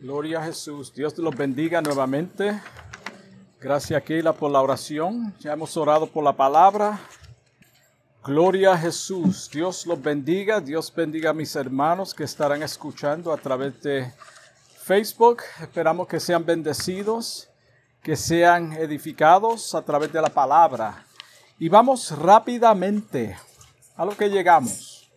Gloria a Jesús. Dios te los bendiga nuevamente. Gracias, Keila, por la oración. Ya hemos orado por la palabra. Gloria a Jesús. Dios los bendiga. Dios bendiga a mis hermanos que estarán escuchando a través de Facebook. Esperamos que sean bendecidos, que sean edificados a través de la palabra. Y vamos rápidamente a lo que llegamos.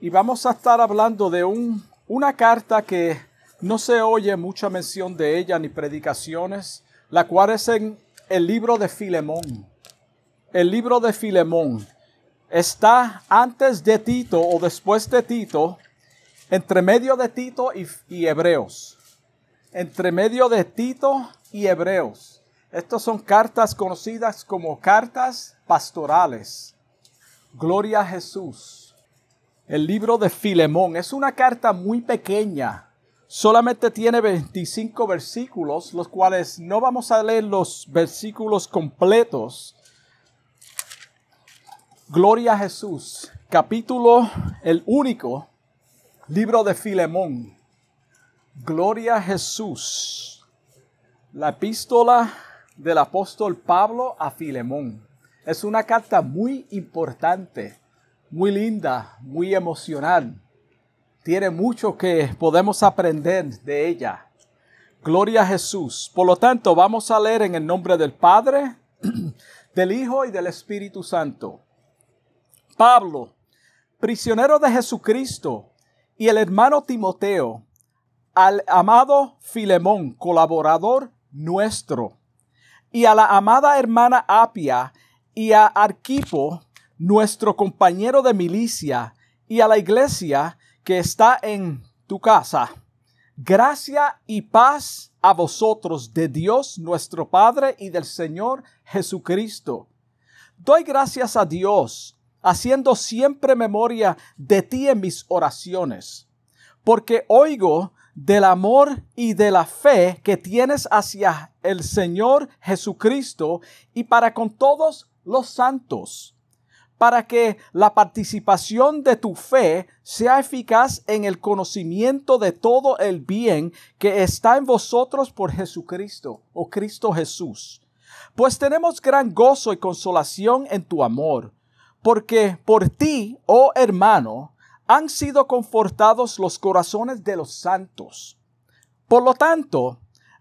Y vamos a estar hablando de un, una carta que no se oye mucha mención de ella ni predicaciones, la cual es en el libro de Filemón. El libro de Filemón está antes de Tito o después de Tito, entre medio de Tito y, y Hebreos. Entre medio de Tito y Hebreos. Estas son cartas conocidas como cartas pastorales. Gloria a Jesús. El libro de Filemón es una carta muy pequeña, solamente tiene 25 versículos, los cuales no vamos a leer los versículos completos. Gloria a Jesús, capítulo el único, libro de Filemón. Gloria a Jesús. La epístola del apóstol Pablo a Filemón. Es una carta muy importante, muy linda, muy emocional tiene mucho que podemos aprender de ella. Gloria a Jesús. Por lo tanto, vamos a leer en el nombre del Padre, del Hijo y del Espíritu Santo. Pablo, prisionero de Jesucristo, y el hermano Timoteo, al amado Filemón, colaborador nuestro, y a la amada hermana Apia, y a Arquipo, nuestro compañero de milicia, y a la iglesia que está en tu casa. Gracia y paz a vosotros de Dios nuestro Padre y del Señor Jesucristo. Doy gracias a Dios, haciendo siempre memoria de ti en mis oraciones, porque oigo del amor y de la fe que tienes hacia el Señor Jesucristo y para con todos los santos para que la participación de tu fe sea eficaz en el conocimiento de todo el bien que está en vosotros por Jesucristo o Cristo Jesús. Pues tenemos gran gozo y consolación en tu amor, porque por ti, oh hermano, han sido confortados los corazones de los santos. Por lo tanto,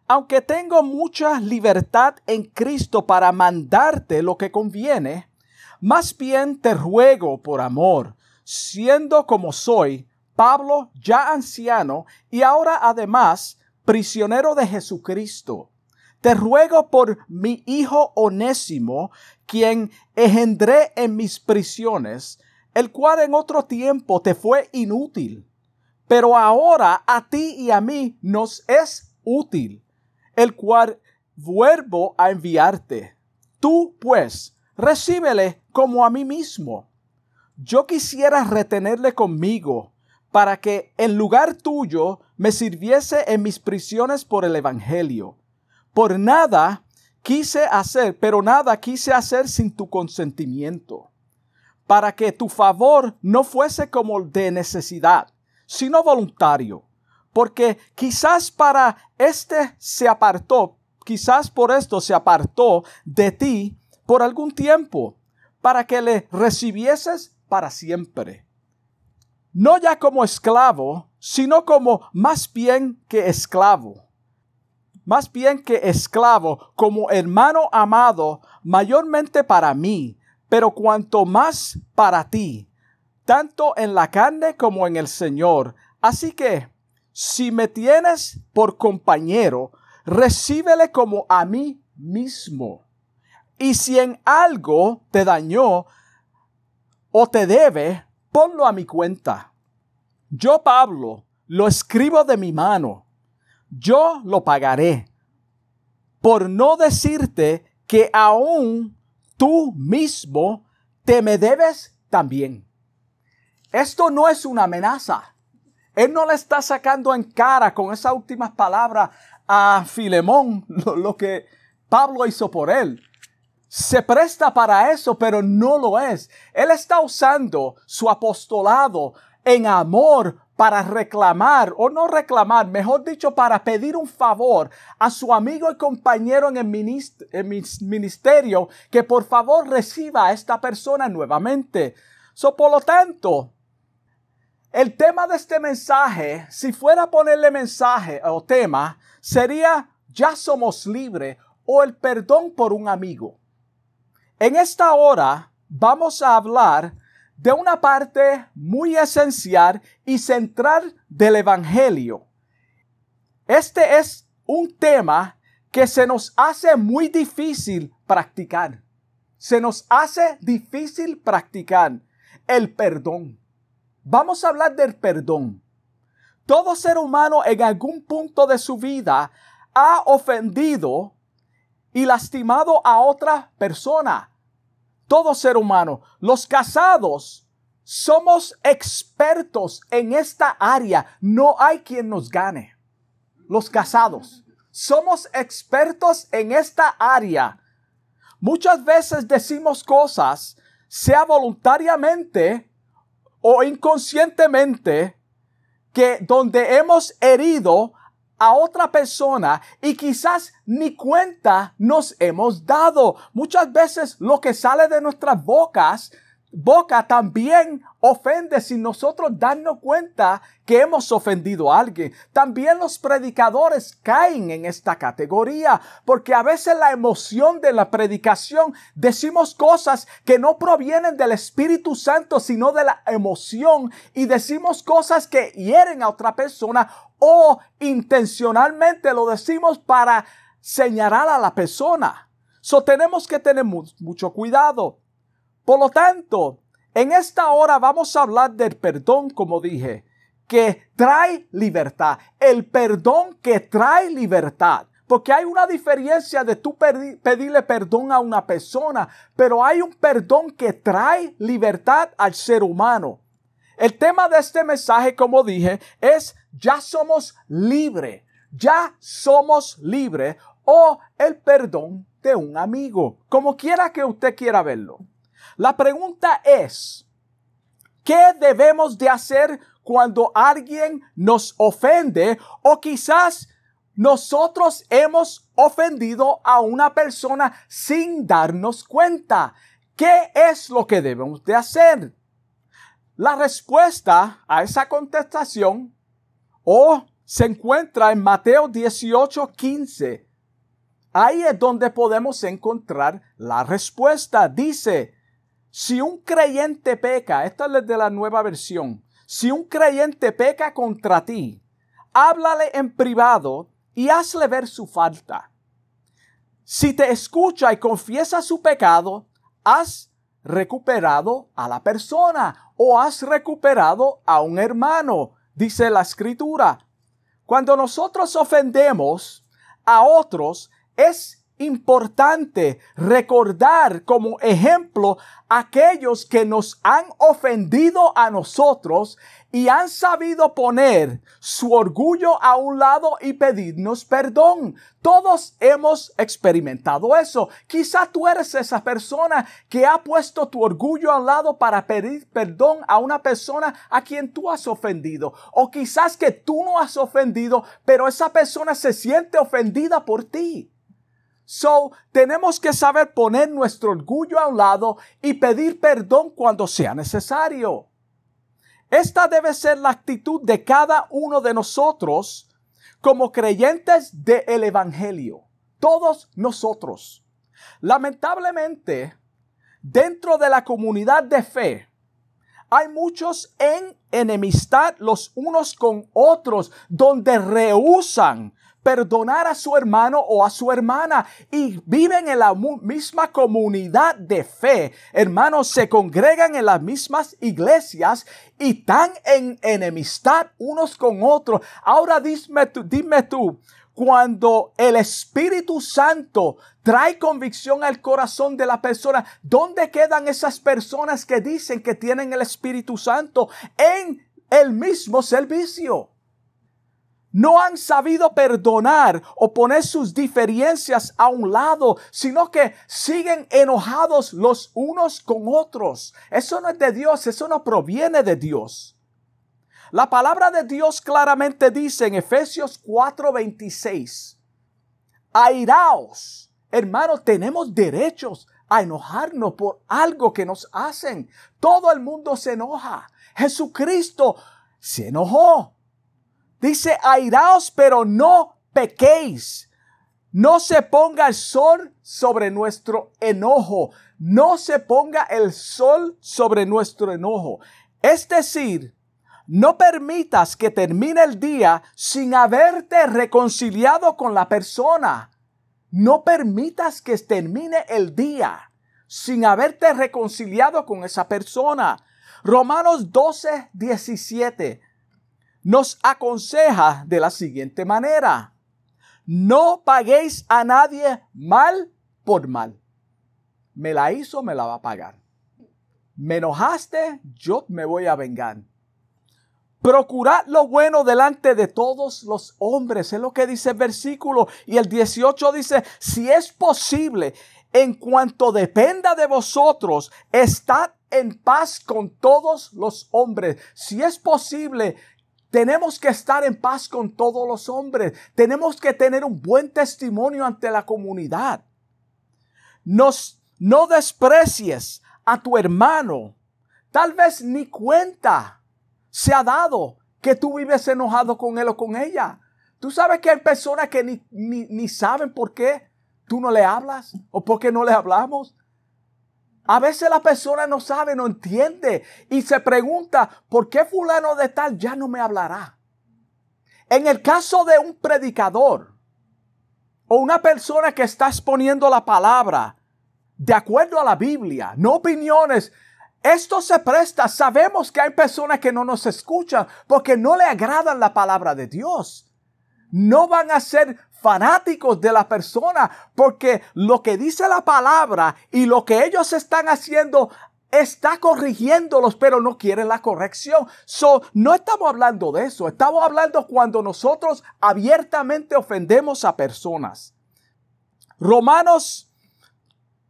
aunque tengo mucha libertad en Cristo para mandarte lo que conviene, más bien te ruego por amor, siendo como soy, Pablo ya anciano y ahora además prisionero de Jesucristo. Te ruego por mi hijo onésimo, quien engendré en mis prisiones, el cual en otro tiempo te fue inútil, pero ahora a ti y a mí nos es útil, el cual vuelvo a enviarte. Tú, pues, recíbele como a mí mismo. Yo quisiera retenerle conmigo para que en lugar tuyo me sirviese en mis prisiones por el Evangelio. Por nada quise hacer, pero nada quise hacer sin tu consentimiento, para que tu favor no fuese como de necesidad, sino voluntario, porque quizás para este se apartó, quizás por esto se apartó de ti por algún tiempo para que le recibieses para siempre. No ya como esclavo, sino como más bien que esclavo. Más bien que esclavo, como hermano amado, mayormente para mí, pero cuanto más para ti, tanto en la carne como en el Señor. Así que, si me tienes por compañero, recíbele como a mí mismo. Y si en algo te dañó o te debe, ponlo a mi cuenta. Yo, Pablo, lo escribo de mi mano. Yo lo pagaré. Por no decirte que aún tú mismo te me debes también. Esto no es una amenaza. Él no le está sacando en cara con esas últimas palabras a Filemón lo, lo que Pablo hizo por él se presta para eso, pero no lo es. Él está usando su apostolado en amor para reclamar, o no reclamar, mejor dicho, para pedir un favor a su amigo y compañero en el ministerio que por favor reciba a esta persona nuevamente. So, por lo tanto, el tema de este mensaje, si fuera a ponerle mensaje o tema, sería ya somos libres o el perdón por un amigo. En esta hora vamos a hablar de una parte muy esencial y central del Evangelio. Este es un tema que se nos hace muy difícil practicar. Se nos hace difícil practicar el perdón. Vamos a hablar del perdón. Todo ser humano en algún punto de su vida ha ofendido y lastimado a otra persona. Todo ser humano. Los casados somos expertos en esta área. No hay quien nos gane. Los casados. Somos expertos en esta área. Muchas veces decimos cosas, sea voluntariamente o inconscientemente que donde hemos herido a otra persona y quizás ni cuenta nos hemos dado. Muchas veces lo que sale de nuestras bocas boca también ofende sin nosotros darnos cuenta que hemos ofendido a alguien. También los predicadores caen en esta categoría porque a veces la emoción de la predicación decimos cosas que no provienen del Espíritu Santo sino de la emoción y decimos cosas que hieren a otra persona o intencionalmente lo decimos para señalar a la persona. So tenemos que tener mucho cuidado. Por lo tanto, en esta hora vamos a hablar del perdón, como dije, que trae libertad. El perdón que trae libertad. Porque hay una diferencia de tú pedirle perdón a una persona, pero hay un perdón que trae libertad al ser humano. El tema de este mensaje, como dije, es ya somos libres, ya somos libres o el perdón de un amigo, como quiera que usted quiera verlo. La pregunta es, ¿qué debemos de hacer cuando alguien nos ofende o quizás nosotros hemos ofendido a una persona sin darnos cuenta? ¿Qué es lo que debemos de hacer? La respuesta a esa contestación o se encuentra en Mateo 18, 15. Ahí es donde podemos encontrar la respuesta. Dice, si un creyente peca, esta es de la nueva versión, si un creyente peca contra ti, háblale en privado y hazle ver su falta. Si te escucha y confiesa su pecado, has recuperado a la persona o has recuperado a un hermano, dice la escritura. Cuando nosotros ofendemos a otros, es importante recordar como ejemplo aquellos que nos han ofendido a nosotros y han sabido poner su orgullo a un lado y pedirnos perdón. Todos hemos experimentado eso. Quizá tú eres esa persona que ha puesto tu orgullo a un lado para pedir perdón a una persona a quien tú has ofendido. O quizás que tú no has ofendido, pero esa persona se siente ofendida por ti. So, tenemos que saber poner nuestro orgullo a un lado y pedir perdón cuando sea necesario. Esta debe ser la actitud de cada uno de nosotros como creyentes del Evangelio. Todos nosotros. Lamentablemente, dentro de la comunidad de fe, hay muchos en enemistad los unos con otros, donde rehusan perdonar a su hermano o a su hermana y viven en la misma comunidad de fe. Hermanos, se congregan en las mismas iglesias y están en enemistad unos con otros. Ahora dime tú, dime tú, cuando el Espíritu Santo trae convicción al corazón de la persona, ¿dónde quedan esas personas que dicen que tienen el Espíritu Santo en el mismo servicio? No han sabido perdonar o poner sus diferencias a un lado, sino que siguen enojados los unos con otros. Eso no es de Dios, eso no proviene de Dios. La palabra de Dios claramente dice en Efesios 4:26, airaos, hermanos, tenemos derechos a enojarnos por algo que nos hacen. Todo el mundo se enoja. Jesucristo se enojó. Dice, airaos, pero no pequéis. No se ponga el sol sobre nuestro enojo. No se ponga el sol sobre nuestro enojo. Es decir, no permitas que termine el día sin haberte reconciliado con la persona. No permitas que termine el día sin haberte reconciliado con esa persona. Romanos 12, 17 nos aconseja de la siguiente manera. No paguéis a nadie mal por mal. Me la hizo, me la va a pagar. Me enojaste, yo me voy a vengar. Procurad lo bueno delante de todos los hombres. Es lo que dice el versículo. Y el 18 dice, si es posible, en cuanto dependa de vosotros, estad en paz con todos los hombres. Si es posible, tenemos que estar en paz con todos los hombres. Tenemos que tener un buen testimonio ante la comunidad. Nos, no desprecies a tu hermano. Tal vez ni cuenta se ha dado que tú vives enojado con él o con ella. Tú sabes que hay personas que ni, ni, saben por qué tú no le hablas o por qué no le hablamos. A veces la persona no sabe, no entiende y se pregunta, ¿por qué fulano de tal ya no me hablará? En el caso de un predicador o una persona que está exponiendo la palabra de acuerdo a la Biblia, no opiniones, esto se presta. Sabemos que hay personas que no nos escuchan porque no le agradan la palabra de Dios. No van a ser fanáticos de la persona, porque lo que dice la palabra y lo que ellos están haciendo está corrigiéndolos, pero no quieren la corrección. So, no estamos hablando de eso, estamos hablando cuando nosotros abiertamente ofendemos a personas. Romanos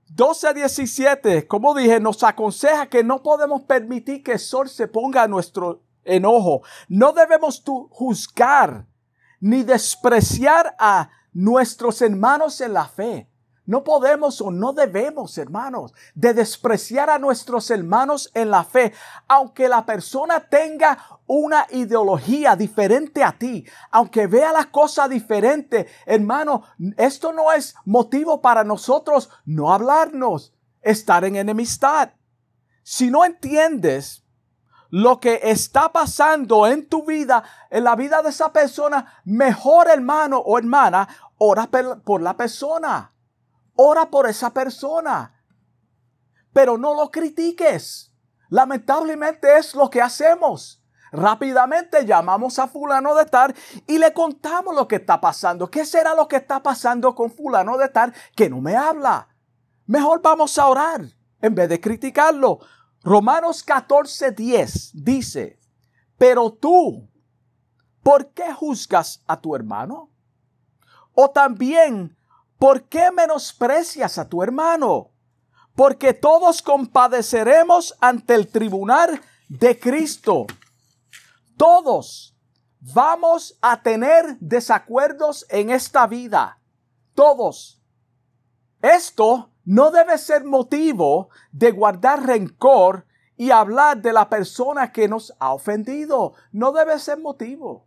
12 17, como dije, nos aconseja que no podemos permitir que el sol se ponga a nuestro enojo. No debemos juzgar ni despreciar a nuestros hermanos en la fe. No podemos o no debemos, hermanos, de despreciar a nuestros hermanos en la fe, aunque la persona tenga una ideología diferente a ti, aunque vea las cosas diferentes, hermano, esto no es motivo para nosotros no hablarnos, estar en enemistad. Si no entiendes lo que está pasando en tu vida, en la vida de esa persona, mejor hermano o hermana, ora por la persona. Ora por esa persona. Pero no lo critiques. Lamentablemente es lo que hacemos. Rápidamente llamamos a fulano de tal y le contamos lo que está pasando. ¿Qué será lo que está pasando con fulano de tal que no me habla? Mejor vamos a orar en vez de criticarlo. Romanos 14:10 dice, pero tú, ¿por qué juzgas a tu hermano? O también, ¿por qué menosprecias a tu hermano? Porque todos compadeceremos ante el tribunal de Cristo. Todos vamos a tener desacuerdos en esta vida. Todos. Esto no debe ser motivo de guardar rencor y hablar de la persona que nos ha ofendido. No debe ser motivo.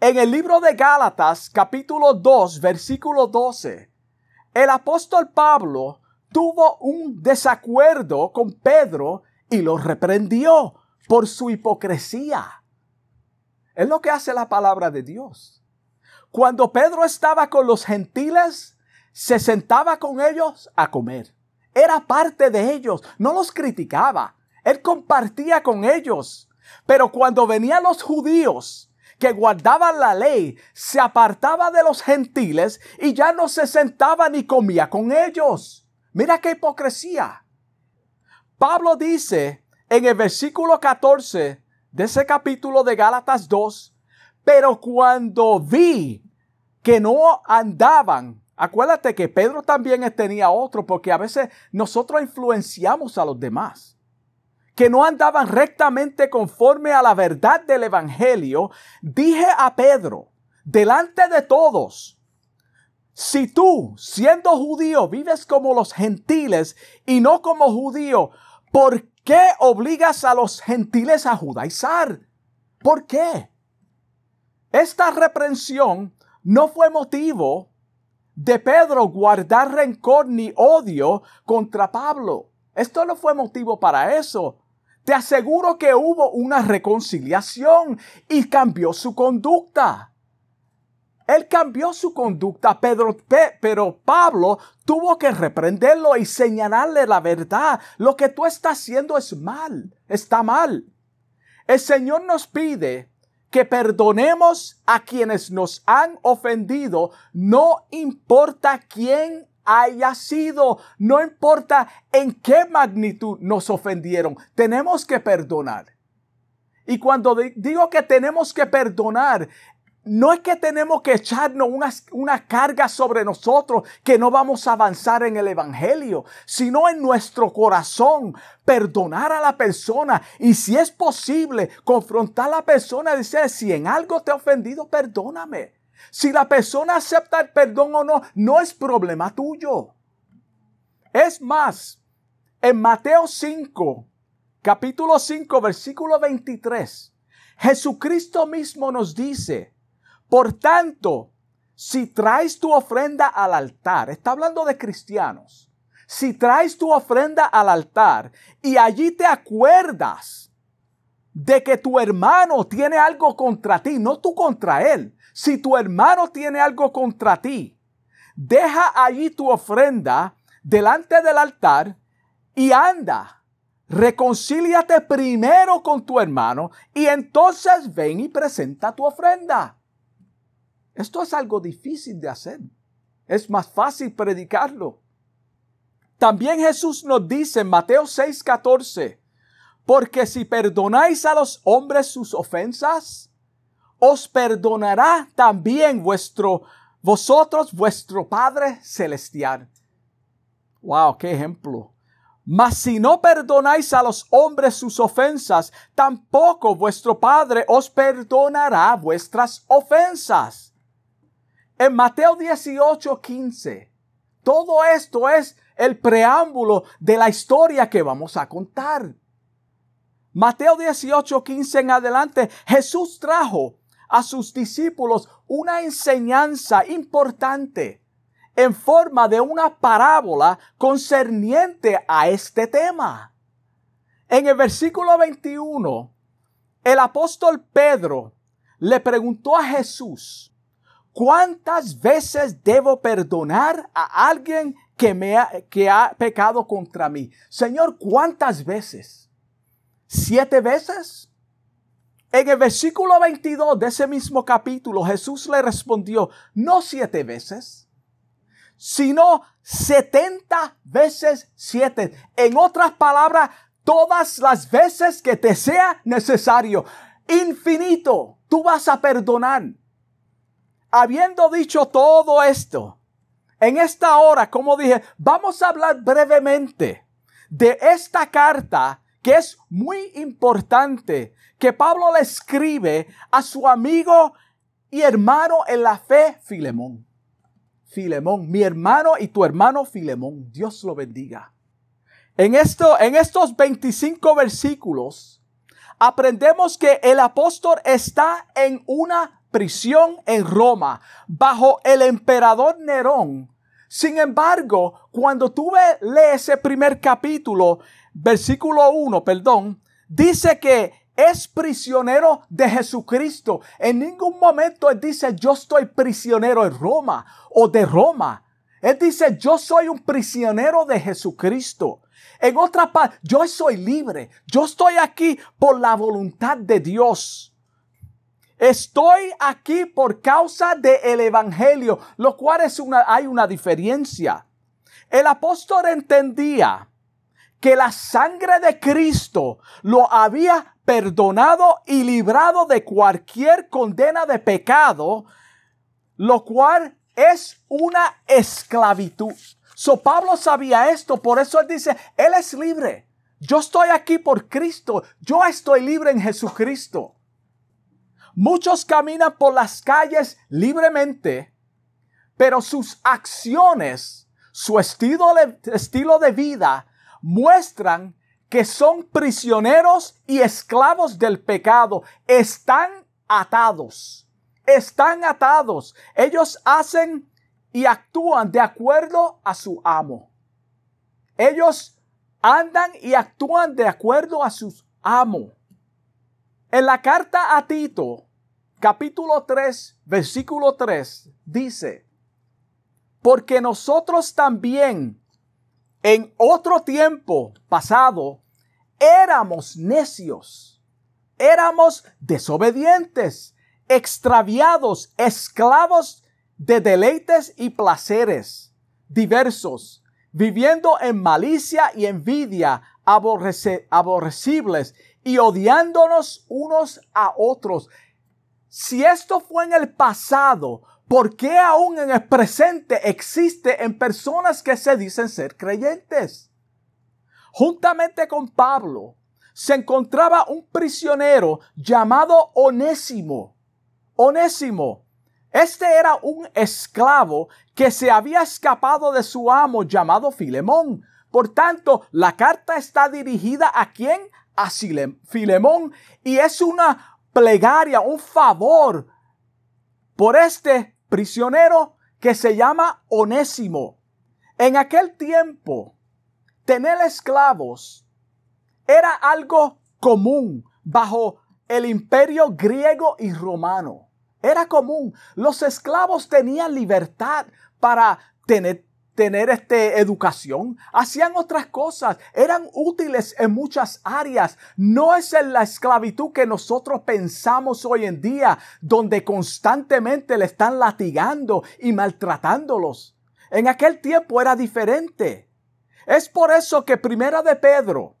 En el libro de Gálatas, capítulo 2, versículo 12, el apóstol Pablo tuvo un desacuerdo con Pedro y lo reprendió por su hipocresía. Es lo que hace la palabra de Dios. Cuando Pedro estaba con los gentiles, se sentaba con ellos a comer. Era parte de ellos, no los criticaba. Él compartía con ellos. Pero cuando venían los judíos que guardaban la ley, se apartaba de los gentiles y ya no se sentaba ni comía con ellos. Mira qué hipocresía. Pablo dice en el versículo 14 de ese capítulo de Gálatas 2, pero cuando vi que no andaban Acuérdate que Pedro también tenía otro porque a veces nosotros influenciamos a los demás. que no andaban rectamente conforme a la verdad del Evangelio, dije a Pedro, delante de todos, si tú, siendo judío, vives como los gentiles y no como judío, ¿por qué obligas a los gentiles a judaizar? ¿Por qué? Esta reprensión no fue motivo de Pedro guardar rencor ni odio contra Pablo. Esto no fue motivo para eso. Te aseguro que hubo una reconciliación y cambió su conducta. Él cambió su conducta, Pedro, pero Pablo tuvo que reprenderlo y señalarle la verdad. Lo que tú estás haciendo es mal, está mal. El Señor nos pide que perdonemos a quienes nos han ofendido, no importa quién haya sido, no importa en qué magnitud nos ofendieron, tenemos que perdonar. Y cuando digo que tenemos que perdonar, no es que tenemos que echarnos una, una, carga sobre nosotros que no vamos a avanzar en el Evangelio, sino en nuestro corazón perdonar a la persona y si es posible confrontar a la persona y decir, si en algo te he ofendido, perdóname. Si la persona acepta el perdón o no, no es problema tuyo. Es más, en Mateo 5, capítulo 5, versículo 23, Jesucristo mismo nos dice, por tanto, si traes tu ofrenda al altar, está hablando de cristianos, si traes tu ofrenda al altar y allí te acuerdas de que tu hermano tiene algo contra ti, no tú contra él, si tu hermano tiene algo contra ti, deja allí tu ofrenda delante del altar y anda. Reconcíliate primero con tu hermano y entonces ven y presenta tu ofrenda. Esto es algo difícil de hacer. Es más fácil predicarlo. También Jesús nos dice en Mateo 6:14, porque si perdonáis a los hombres sus ofensas, os perdonará también vuestro, vosotros, vuestro Padre Celestial. Wow, qué ejemplo. Mas si no perdonáis a los hombres sus ofensas, tampoco vuestro Padre os perdonará vuestras ofensas. En Mateo 18, 15, todo esto es el preámbulo de la historia que vamos a contar. Mateo 18, 15 en adelante, Jesús trajo a sus discípulos una enseñanza importante en forma de una parábola concerniente a este tema. En el versículo 21, el apóstol Pedro le preguntó a Jesús, ¿Cuántas veces debo perdonar a alguien que, me ha, que ha pecado contra mí? Señor, ¿cuántas veces? ¿Siete veces? En el versículo 22 de ese mismo capítulo, Jesús le respondió, no siete veces, sino setenta veces siete. En otras palabras, todas las veces que te sea necesario. Infinito, tú vas a perdonar habiendo dicho todo esto, en esta hora, como dije, vamos a hablar brevemente de esta carta que es muy importante, que Pablo le escribe a su amigo y hermano en la fe, Filemón. Filemón, mi hermano y tu hermano Filemón, Dios lo bendiga. En, esto, en estos 25 versículos, aprendemos que el apóstol está en una prisión en Roma bajo el emperador Nerón. Sin embargo, cuando tú lees ese primer capítulo, versículo 1, perdón, dice que es prisionero de Jesucristo. En ningún momento él dice yo estoy prisionero en Roma o de Roma. Él dice yo soy un prisionero de Jesucristo. En otra parte, yo soy libre. Yo estoy aquí por la voluntad de Dios. Estoy aquí por causa del Evangelio, lo cual es una, hay una diferencia. El apóstol entendía que la sangre de Cristo lo había perdonado y librado de cualquier condena de pecado, lo cual es una esclavitud. So Pablo sabía esto, por eso él dice, él es libre. Yo estoy aquí por Cristo. Yo estoy libre en Jesucristo. Muchos caminan por las calles libremente, pero sus acciones, su estilo de, estilo de vida muestran que son prisioneros y esclavos del pecado. Están atados. Están atados. Ellos hacen y actúan de acuerdo a su amo. Ellos andan y actúan de acuerdo a su amo. En la carta a Tito, capítulo 3, versículo 3, dice, porque nosotros también en otro tiempo pasado éramos necios, éramos desobedientes, extraviados, esclavos de deleites y placeres diversos, viviendo en malicia y envidia, aborrecibles y odiándonos unos a otros. Si esto fue en el pasado, ¿por qué aún en el presente existe en personas que se dicen ser creyentes? Juntamente con Pablo se encontraba un prisionero llamado Onésimo. Onésimo este era un esclavo que se había escapado de su amo llamado Filemón. Por tanto, la carta está dirigida a quién? A Filemón. Y es una plegaria, un favor por este prisionero que se llama Onésimo. En aquel tiempo, tener esclavos era algo común bajo el imperio griego y romano. Era común. Los esclavos tenían libertad para tener, tener este, educación. Hacían otras cosas. Eran útiles en muchas áreas. No es en la esclavitud que nosotros pensamos hoy en día, donde constantemente le están latigando y maltratándolos. En aquel tiempo era diferente. Es por eso que Primera de Pedro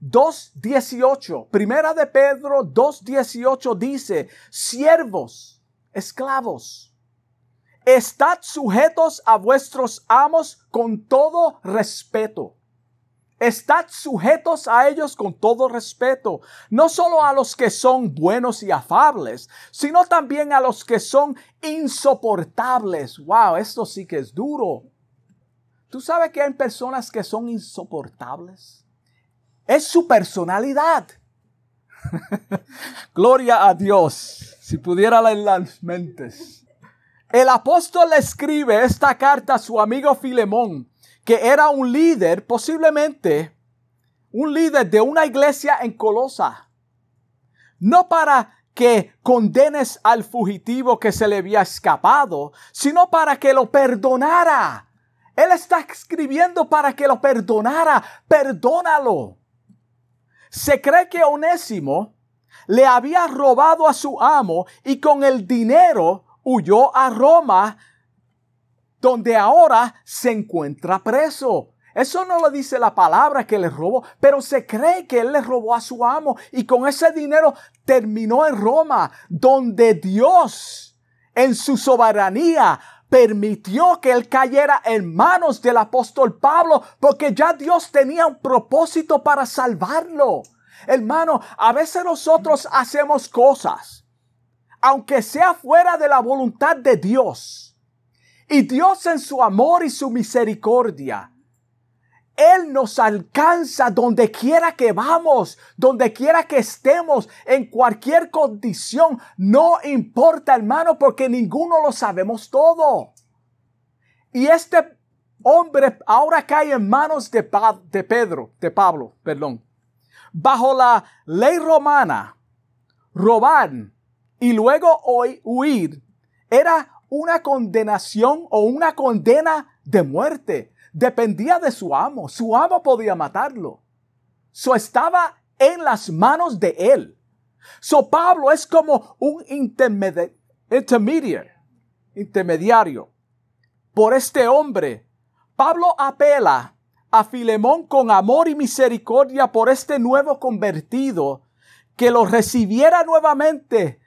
2.18, primera de Pedro 2.18 dice, siervos, esclavos, estad sujetos a vuestros amos con todo respeto. Estad sujetos a ellos con todo respeto, no solo a los que son buenos y afables, sino también a los que son insoportables. Wow, esto sí que es duro. ¿Tú sabes que hay personas que son insoportables? es su personalidad. Gloria a Dios. Si pudiera leer las mentes. El apóstol le escribe esta carta a su amigo Filemón, que era un líder, posiblemente un líder de una iglesia en Colosa. No para que condenes al fugitivo que se le había escapado, sino para que lo perdonara. Él está escribiendo para que lo perdonara. Perdónalo. Se cree que Onésimo le había robado a su amo y con el dinero huyó a Roma, donde ahora se encuentra preso. Eso no lo dice la palabra que le robó, pero se cree que él le robó a su amo y con ese dinero terminó en Roma, donde Dios en su soberanía permitió que él cayera en manos del apóstol Pablo porque ya Dios tenía un propósito para salvarlo. Hermano, a veces nosotros hacemos cosas, aunque sea fuera de la voluntad de Dios. Y Dios en su amor y su misericordia él nos alcanza donde quiera que vamos, donde quiera que estemos, en cualquier condición. No importa, hermano, porque ninguno lo sabemos todo. Y este hombre ahora cae en manos de, de Pedro, de Pablo, perdón. Bajo la ley romana, robar y luego huir era una condenación o una condena de muerte dependía de su amo. Su amo podía matarlo. So estaba en las manos de él. So Pablo es como un intermediario, intermediario por este hombre. Pablo apela a Filemón con amor y misericordia por este nuevo convertido que lo recibiera nuevamente,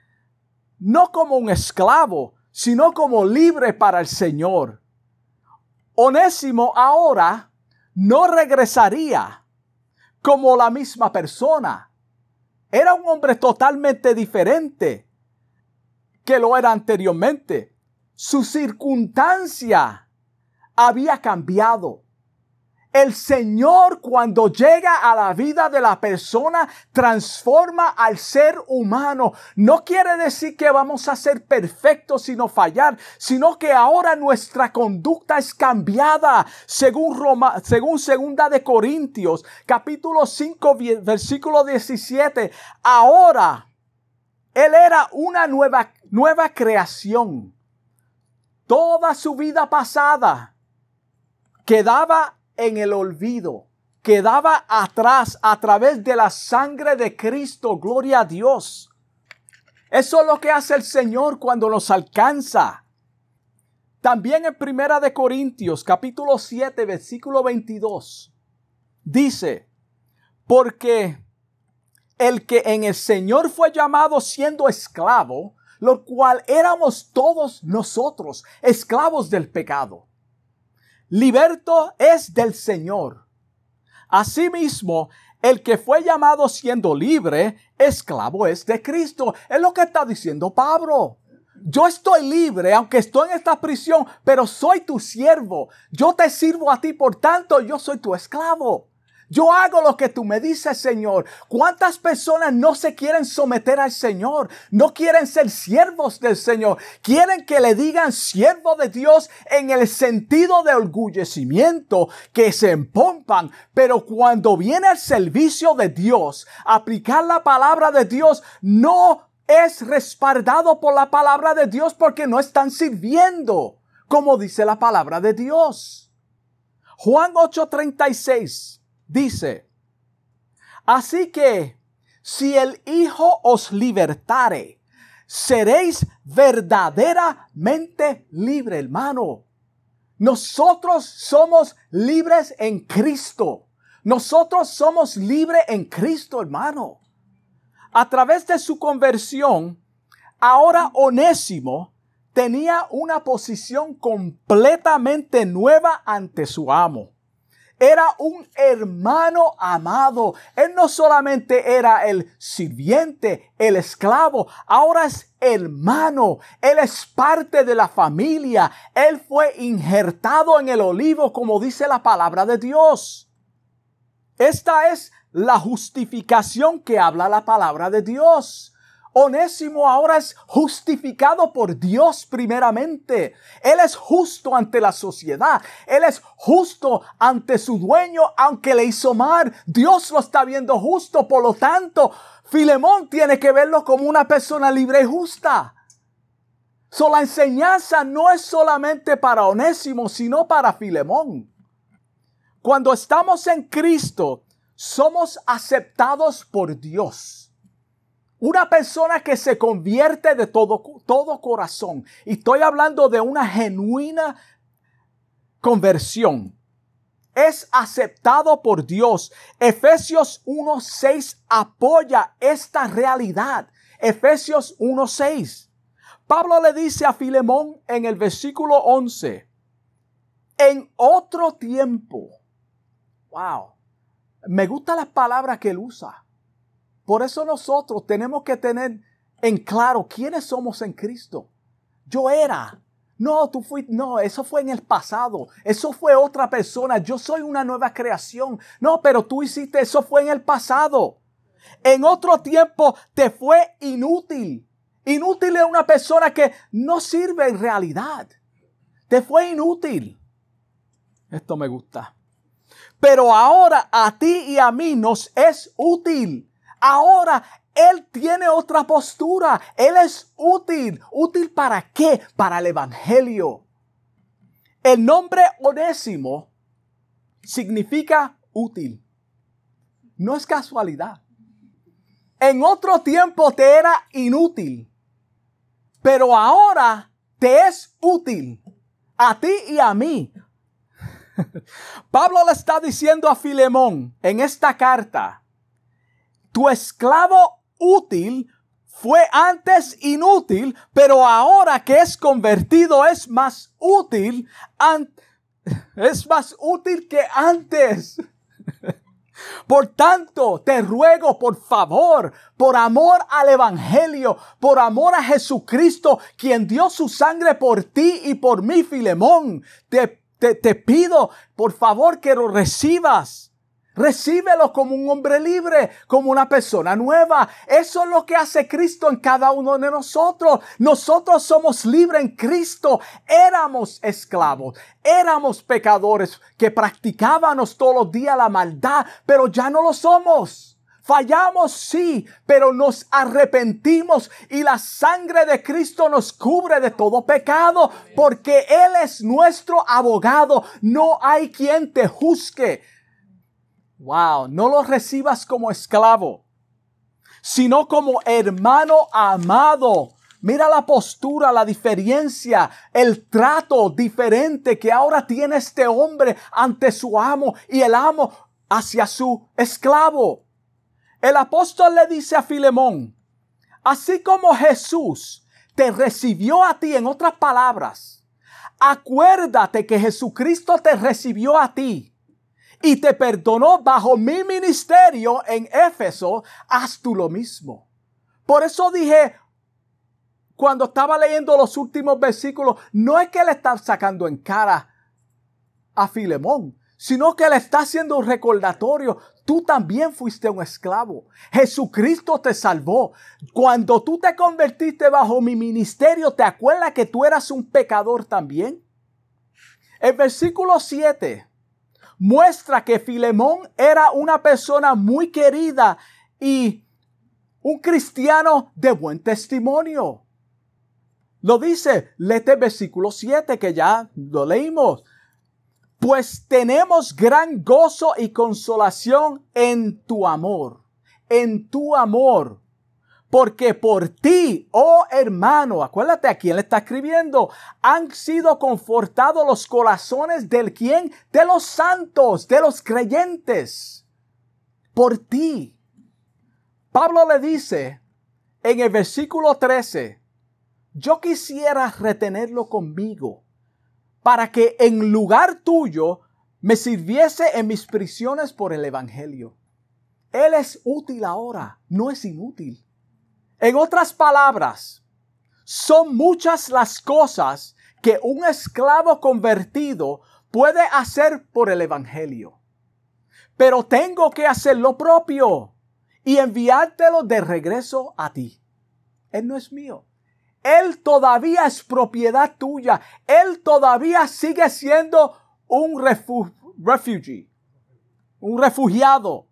no como un esclavo, sino como libre para el Señor. Onésimo ahora no regresaría, como la misma persona. Era un hombre totalmente diferente que lo era anteriormente. Su circunstancia había cambiado. El Señor cuando llega a la vida de la persona transforma al ser humano. No quiere decir que vamos a ser perfectos sino fallar, sino que ahora nuestra conducta es cambiada según Roma, según segunda de Corintios, capítulo 5, versículo 17. Ahora él era una nueva nueva creación. Toda su vida pasada quedaba en el olvido, quedaba atrás a través de la sangre de Cristo. Gloria a Dios. Eso es lo que hace el Señor cuando nos alcanza. También en Primera de Corintios, capítulo 7, versículo 22, dice, porque el que en el Señor fue llamado siendo esclavo, lo cual éramos todos nosotros, esclavos del pecado liberto es del Señor. Asimismo, el que fue llamado siendo libre, esclavo es de Cristo. Es lo que está diciendo Pablo. Yo estoy libre, aunque estoy en esta prisión, pero soy tu siervo. Yo te sirvo a ti, por tanto, yo soy tu esclavo. Yo hago lo que tú me dices, Señor. ¿Cuántas personas no se quieren someter al Señor? No quieren ser siervos del Señor. Quieren que le digan siervo de Dios en el sentido de orgullecimiento, que se empompan. Pero cuando viene el servicio de Dios, aplicar la palabra de Dios, no es respaldado por la palabra de Dios porque no están sirviendo, como dice la palabra de Dios. Juan 8:36 dice, así que si el Hijo os libertare, seréis verdaderamente libre, hermano. Nosotros somos libres en Cristo. Nosotros somos libres en Cristo, hermano. A través de su conversión, ahora Onésimo tenía una posición completamente nueva ante su amo era un hermano amado. Él no solamente era el sirviente, el esclavo, ahora es hermano. Él es parte de la familia. Él fue injertado en el olivo, como dice la palabra de Dios. Esta es la justificación que habla la palabra de Dios. Onésimo ahora es justificado por Dios primeramente. Él es justo ante la sociedad. Él es justo ante su dueño, aunque le hizo mal. Dios lo está viendo justo. Por lo tanto, Filemón tiene que verlo como una persona libre y justa. La enseñanza no es solamente para Onésimo, sino para Filemón. Cuando estamos en Cristo, somos aceptados por Dios. Una persona que se convierte de todo, todo corazón. Y estoy hablando de una genuina conversión. Es aceptado por Dios. Efesios 1.6 apoya esta realidad. Efesios 1.6. Pablo le dice a Filemón en el versículo 11, en otro tiempo, wow, me gusta las palabras que él usa. Por eso nosotros tenemos que tener en claro quiénes somos en Cristo. Yo era. No, tú fuiste, no, eso fue en el pasado. Eso fue otra persona. Yo soy una nueva creación. No, pero tú hiciste, eso fue en el pasado. En otro tiempo te fue inútil. Inútil es una persona que no sirve en realidad. Te fue inútil. Esto me gusta. Pero ahora a ti y a mí nos es útil Ahora él tiene otra postura. Él es útil. ¿Útil para qué? Para el Evangelio. El nombre onésimo significa útil. No es casualidad. En otro tiempo te era inútil, pero ahora te es útil a ti y a mí. Pablo le está diciendo a Filemón en esta carta, tu esclavo útil fue antes inútil, pero ahora que es convertido es más útil, es más útil que antes. Por tanto, te ruego, por favor, por amor al Evangelio, por amor a Jesucristo, quien dio su sangre por ti y por mí, Filemón, te, te, te pido, por favor, que lo recibas Recíbelo como un hombre libre, como una persona nueva. Eso es lo que hace Cristo en cada uno de nosotros. Nosotros somos libres en Cristo. Éramos esclavos, éramos pecadores que practicábamos todos los días la maldad, pero ya no lo somos. Fallamos, sí, pero nos arrepentimos y la sangre de Cristo nos cubre de todo pecado porque Él es nuestro abogado. No hay quien te juzgue. Wow, no lo recibas como esclavo, sino como hermano amado. Mira la postura, la diferencia, el trato diferente que ahora tiene este hombre ante su amo y el amo hacia su esclavo. El apóstol le dice a Filemón, así como Jesús te recibió a ti, en otras palabras, acuérdate que Jesucristo te recibió a ti y te perdonó bajo mi ministerio en Éfeso, haz tú lo mismo. Por eso dije, cuando estaba leyendo los últimos versículos, no es que le está sacando en cara a Filemón, sino que le está haciendo un recordatorio. Tú también fuiste un esclavo. Jesucristo te salvó. Cuando tú te convertiste bajo mi ministerio, ¿te acuerdas que tú eras un pecador también? El versículo 7 muestra que Filemón era una persona muy querida y un cristiano de buen testimonio. Lo dice, lete versículo 7 que ya lo leímos. Pues tenemos gran gozo y consolación en tu amor, en tu amor porque por ti, oh hermano, acuérdate a quién le está escribiendo, han sido confortados los corazones del quien, de los santos, de los creyentes. Por ti. Pablo le dice en el versículo 13, yo quisiera retenerlo conmigo para que en lugar tuyo me sirviese en mis prisiones por el Evangelio. Él es útil ahora, no es inútil. En otras palabras, son muchas las cosas que un esclavo convertido puede hacer por el Evangelio. Pero tengo que hacer lo propio y enviártelo de regreso a ti. Él no es mío. Él todavía es propiedad tuya. Él todavía sigue siendo un refugee, un refugiado.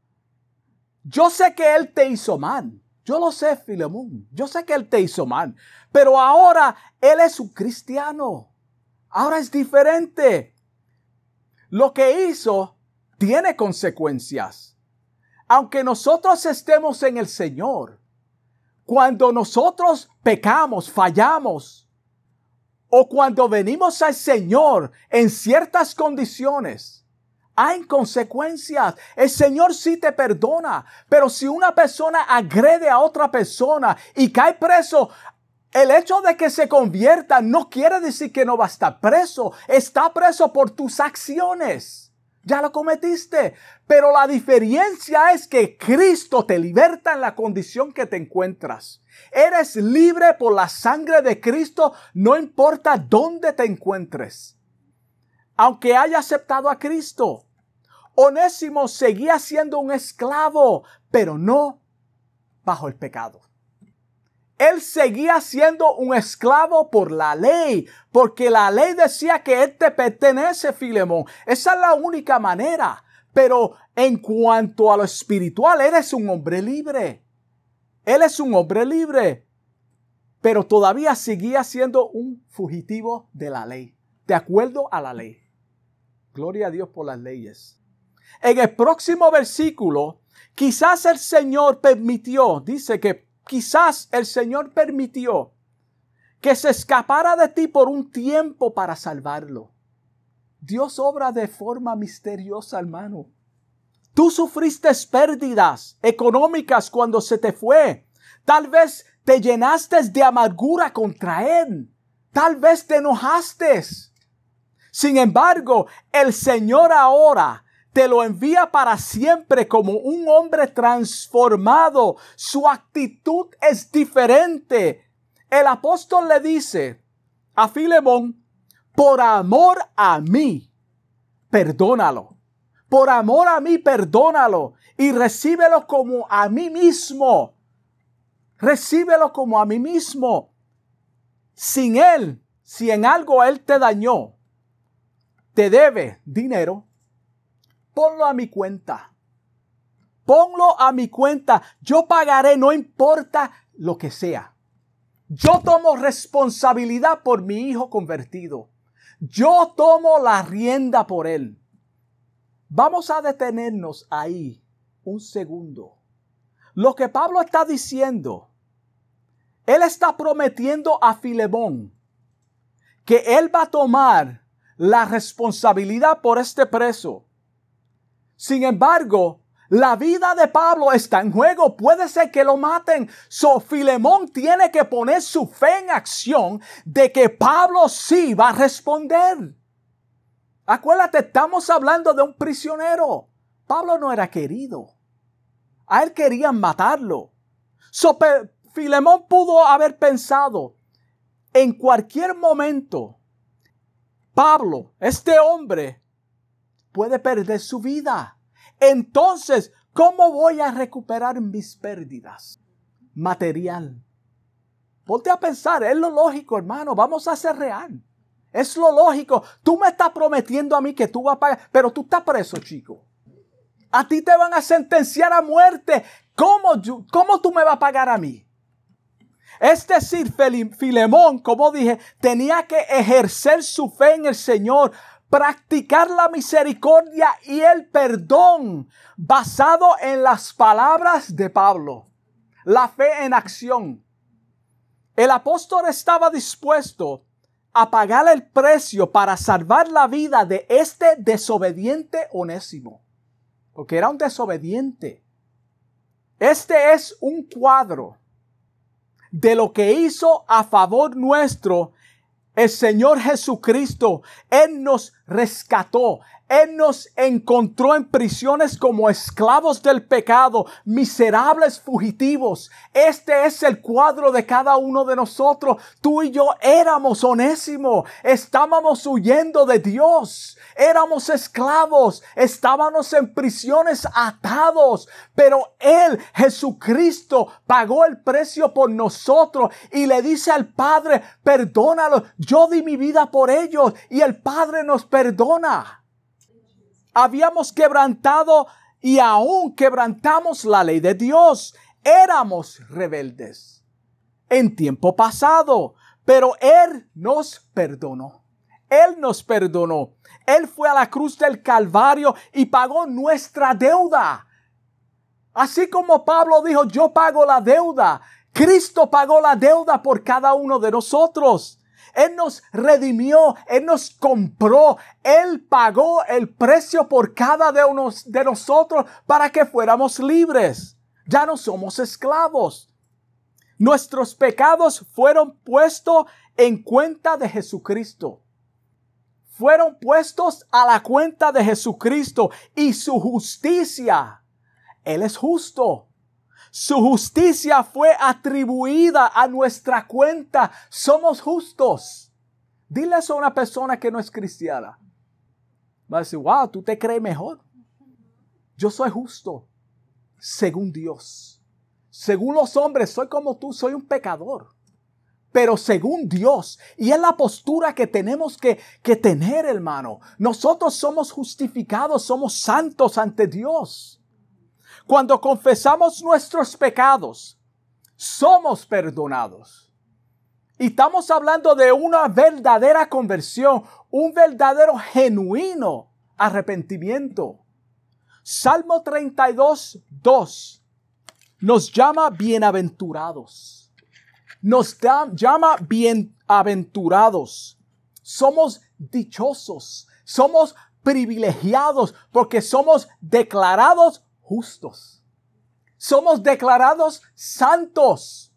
Yo sé que Él te hizo mal. Yo lo sé, Filemón. Yo sé que él te hizo mal. Pero ahora él es un cristiano. Ahora es diferente. Lo que hizo tiene consecuencias. Aunque nosotros estemos en el Señor, cuando nosotros pecamos, fallamos, o cuando venimos al Señor en ciertas condiciones, hay consecuencias. El Señor sí te perdona, pero si una persona agrede a otra persona y cae preso, el hecho de que se convierta no quiere decir que no va a estar preso. Está preso por tus acciones. Ya lo cometiste. Pero la diferencia es que Cristo te liberta en la condición que te encuentras. Eres libre por la sangre de Cristo, no importa dónde te encuentres aunque haya aceptado a Cristo. Onésimo seguía siendo un esclavo, pero no bajo el pecado. Él seguía siendo un esclavo por la ley, porque la ley decía que él te pertenece, Filemón. Esa es la única manera. Pero en cuanto a lo espiritual, eres un hombre libre. Él es un hombre libre. Pero todavía seguía siendo un fugitivo de la ley, de acuerdo a la ley. Gloria a Dios por las leyes. En el próximo versículo, quizás el Señor permitió, dice que quizás el Señor permitió que se escapara de ti por un tiempo para salvarlo. Dios obra de forma misteriosa, hermano. Tú sufriste pérdidas económicas cuando se te fue. Tal vez te llenaste de amargura contra Él. Tal vez te enojaste. Sin embargo, el Señor ahora te lo envía para siempre como un hombre transformado. Su actitud es diferente. El apóstol le dice a Filemón, por amor a mí, perdónalo. Por amor a mí, perdónalo. Y recíbelo como a mí mismo. Recíbelo como a mí mismo. Sin él, si en algo él te dañó, te debe dinero, ponlo a mi cuenta. Ponlo a mi cuenta. Yo pagaré, no importa lo que sea. Yo tomo responsabilidad por mi hijo convertido. Yo tomo la rienda por él. Vamos a detenernos ahí un segundo. Lo que Pablo está diciendo, él está prometiendo a Filemón que él va a tomar la responsabilidad por este preso. Sin embargo, la vida de Pablo está en juego. Puede ser que lo maten. So Filemón tiene que poner su fe en acción de que Pablo sí va a responder. Acuérdate, estamos hablando de un prisionero. Pablo no era querido. A él querían matarlo. So, Filemón pudo haber pensado, en cualquier momento, Pablo, este hombre, puede perder su vida. Entonces, ¿cómo voy a recuperar mis pérdidas? Material. Ponte a pensar, es lo lógico, hermano, vamos a ser real. Es lo lógico. Tú me estás prometiendo a mí que tú vas a pagar, pero tú estás preso, chico. A ti te van a sentenciar a muerte. ¿Cómo, cómo tú me vas a pagar a mí? Es decir, Filemón, como dije, tenía que ejercer su fe en el Señor practicar la misericordia y el perdón basado en las palabras de Pablo. La fe en acción. El apóstol estaba dispuesto a pagar el precio para salvar la vida de este desobediente onésimo. Porque era un desobediente. Este es un cuadro de lo que hizo a favor nuestro el Señor Jesucristo, Él nos rescató. Él nos encontró en prisiones como esclavos del pecado, miserables fugitivos. Este es el cuadro de cada uno de nosotros. Tú y yo éramos onésimos, estábamos huyendo de Dios, éramos esclavos, estábamos en prisiones atados, pero Él, Jesucristo, pagó el precio por nosotros y le dice al Padre, perdónalo, yo di mi vida por ellos y el Padre nos perdona habíamos quebrantado y aún quebrantamos la ley de Dios. Éramos rebeldes en tiempo pasado, pero Él nos perdonó. Él nos perdonó. Él fue a la cruz del Calvario y pagó nuestra deuda. Así como Pablo dijo, yo pago la deuda. Cristo pagó la deuda por cada uno de nosotros. Él nos redimió, Él nos compró, Él pagó el precio por cada de, de nosotros para que fuéramos libres. Ya no somos esclavos. Nuestros pecados fueron puestos en cuenta de Jesucristo. Fueron puestos a la cuenta de Jesucristo y su justicia. Él es justo. Su justicia fue atribuida a nuestra cuenta. Somos justos. Dile eso a una persona que no es cristiana. Va a decir, wow, tú te crees mejor. Yo soy justo según Dios. Según los hombres, soy como tú, soy un pecador. Pero según Dios, y es la postura que tenemos que, que tener, hermano. Nosotros somos justificados, somos santos ante Dios. Cuando confesamos nuestros pecados, somos perdonados. Y estamos hablando de una verdadera conversión, un verdadero genuino arrepentimiento. Salmo 32, 2 nos llama bienaventurados. Nos llama bienaventurados. Somos dichosos. Somos privilegiados porque somos declarados justos. Somos declarados santos.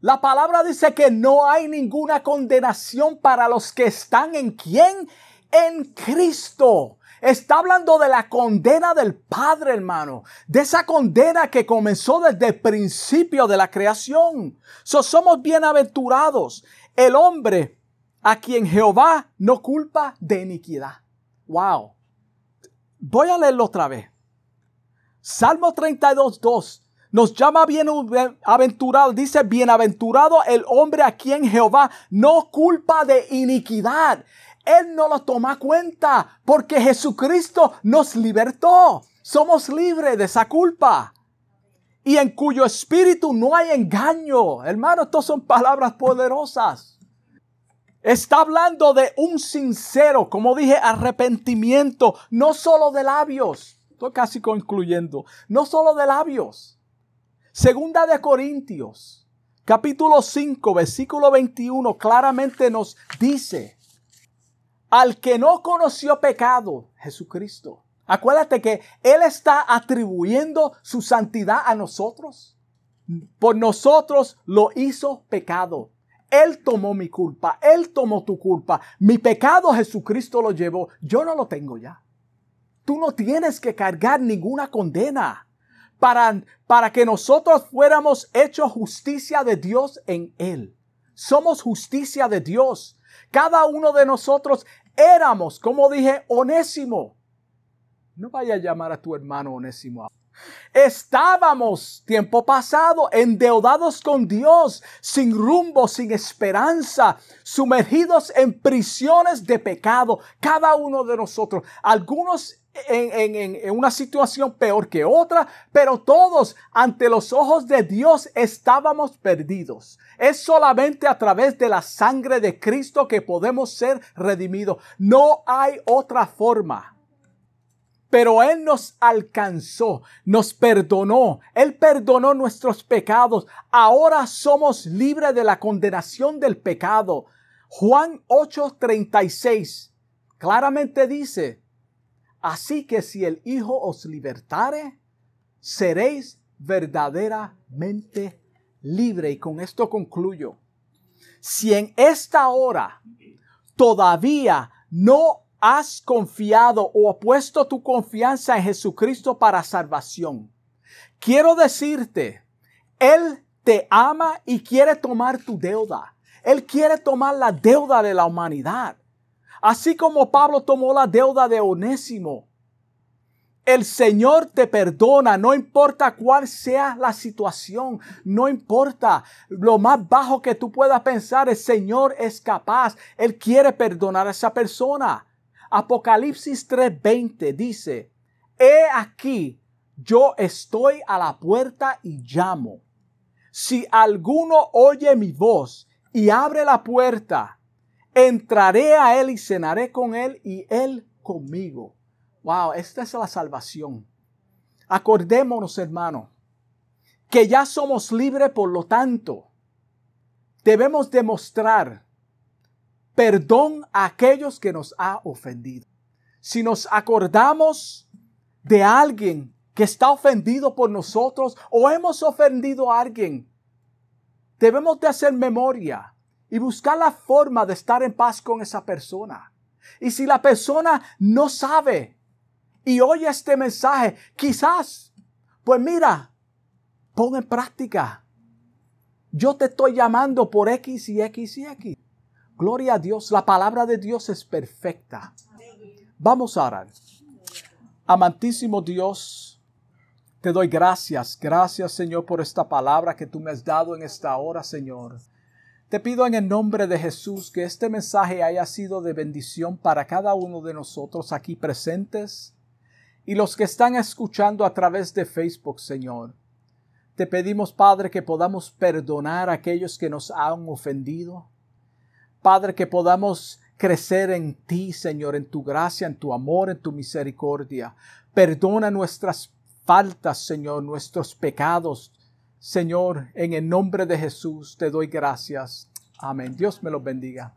La palabra dice que no hay ninguna condenación para los que están en quién? En Cristo. Está hablando de la condena del Padre, hermano. De esa condena que comenzó desde el principio de la creación. somos bienaventurados. El hombre a quien Jehová no culpa de iniquidad. Wow. Voy a leerlo otra vez. Salmo 32, 2 nos llama bienaventurado, dice bienaventurado el hombre a quien Jehová no culpa de iniquidad. Él no lo toma cuenta porque Jesucristo nos libertó. Somos libres de esa culpa. Y en cuyo espíritu no hay engaño. Hermano, estas son palabras poderosas. Está hablando de un sincero, como dije, arrepentimiento, no solo de labios. Estoy casi concluyendo. No solo de labios. Segunda de Corintios, capítulo 5, versículo 21, claramente nos dice, al que no conoció pecado, Jesucristo. Acuérdate que Él está atribuyendo su santidad a nosotros. Por nosotros lo hizo pecado. Él tomó mi culpa, Él tomó tu culpa. Mi pecado Jesucristo lo llevó. Yo no lo tengo ya. Tú no tienes que cargar ninguna condena para, para que nosotros fuéramos hechos justicia de Dios en Él. Somos justicia de Dios. Cada uno de nosotros éramos, como dije, onésimo. No vaya a llamar a tu hermano onésimo. Estábamos tiempo pasado endeudados con Dios, sin rumbo, sin esperanza, sumergidos en prisiones de pecado, cada uno de nosotros. Algunos en, una situación peor que otra, pero todos ante los ojos de Dios estábamos perdidos. Es solamente a través de la sangre de Cristo que podemos ser redimidos. No hay otra forma. Pero Él nos alcanzó, nos perdonó, Él perdonó nuestros pecados. Ahora somos libres de la condenación del pecado. Juan 8:36 claramente dice, Así que si el Hijo os libertare, seréis verdaderamente libre. Y con esto concluyo. Si en esta hora todavía no has confiado o puesto tu confianza en Jesucristo para salvación, quiero decirte, Él te ama y quiere tomar tu deuda. Él quiere tomar la deuda de la humanidad. Así como Pablo tomó la deuda de Onésimo. El Señor te perdona, no importa cuál sea la situación, no importa lo más bajo que tú puedas pensar, el Señor es capaz, Él quiere perdonar a esa persona. Apocalipsis 3:20 dice, He aquí, yo estoy a la puerta y llamo. Si alguno oye mi voz y abre la puerta, entraré a Él y cenaré con Él y Él conmigo. Wow, esta es la salvación. Acordémonos, hermano, que ya somos libres, por lo tanto, debemos demostrar perdón a aquellos que nos ha ofendido. Si nos acordamos de alguien que está ofendido por nosotros o hemos ofendido a alguien, debemos de hacer memoria y buscar la forma de estar en paz con esa persona. Y si la persona no sabe y oye este mensaje, quizás, pues mira, pon en práctica. Yo te estoy llamando por X y X y X. Gloria a Dios, la palabra de Dios es perfecta. Vamos a orar. Amantísimo Dios, te doy gracias, gracias Señor por esta palabra que tú me has dado en esta hora, Señor. Te pido en el nombre de Jesús que este mensaje haya sido de bendición para cada uno de nosotros aquí presentes y los que están escuchando a través de Facebook, Señor. Te pedimos, Padre, que podamos perdonar a aquellos que nos han ofendido. Padre, que podamos crecer en ti, Señor, en tu gracia, en tu amor, en tu misericordia. Perdona nuestras faltas, Señor, nuestros pecados, Señor, en el nombre de Jesús te doy gracias. Amén. Dios me los bendiga.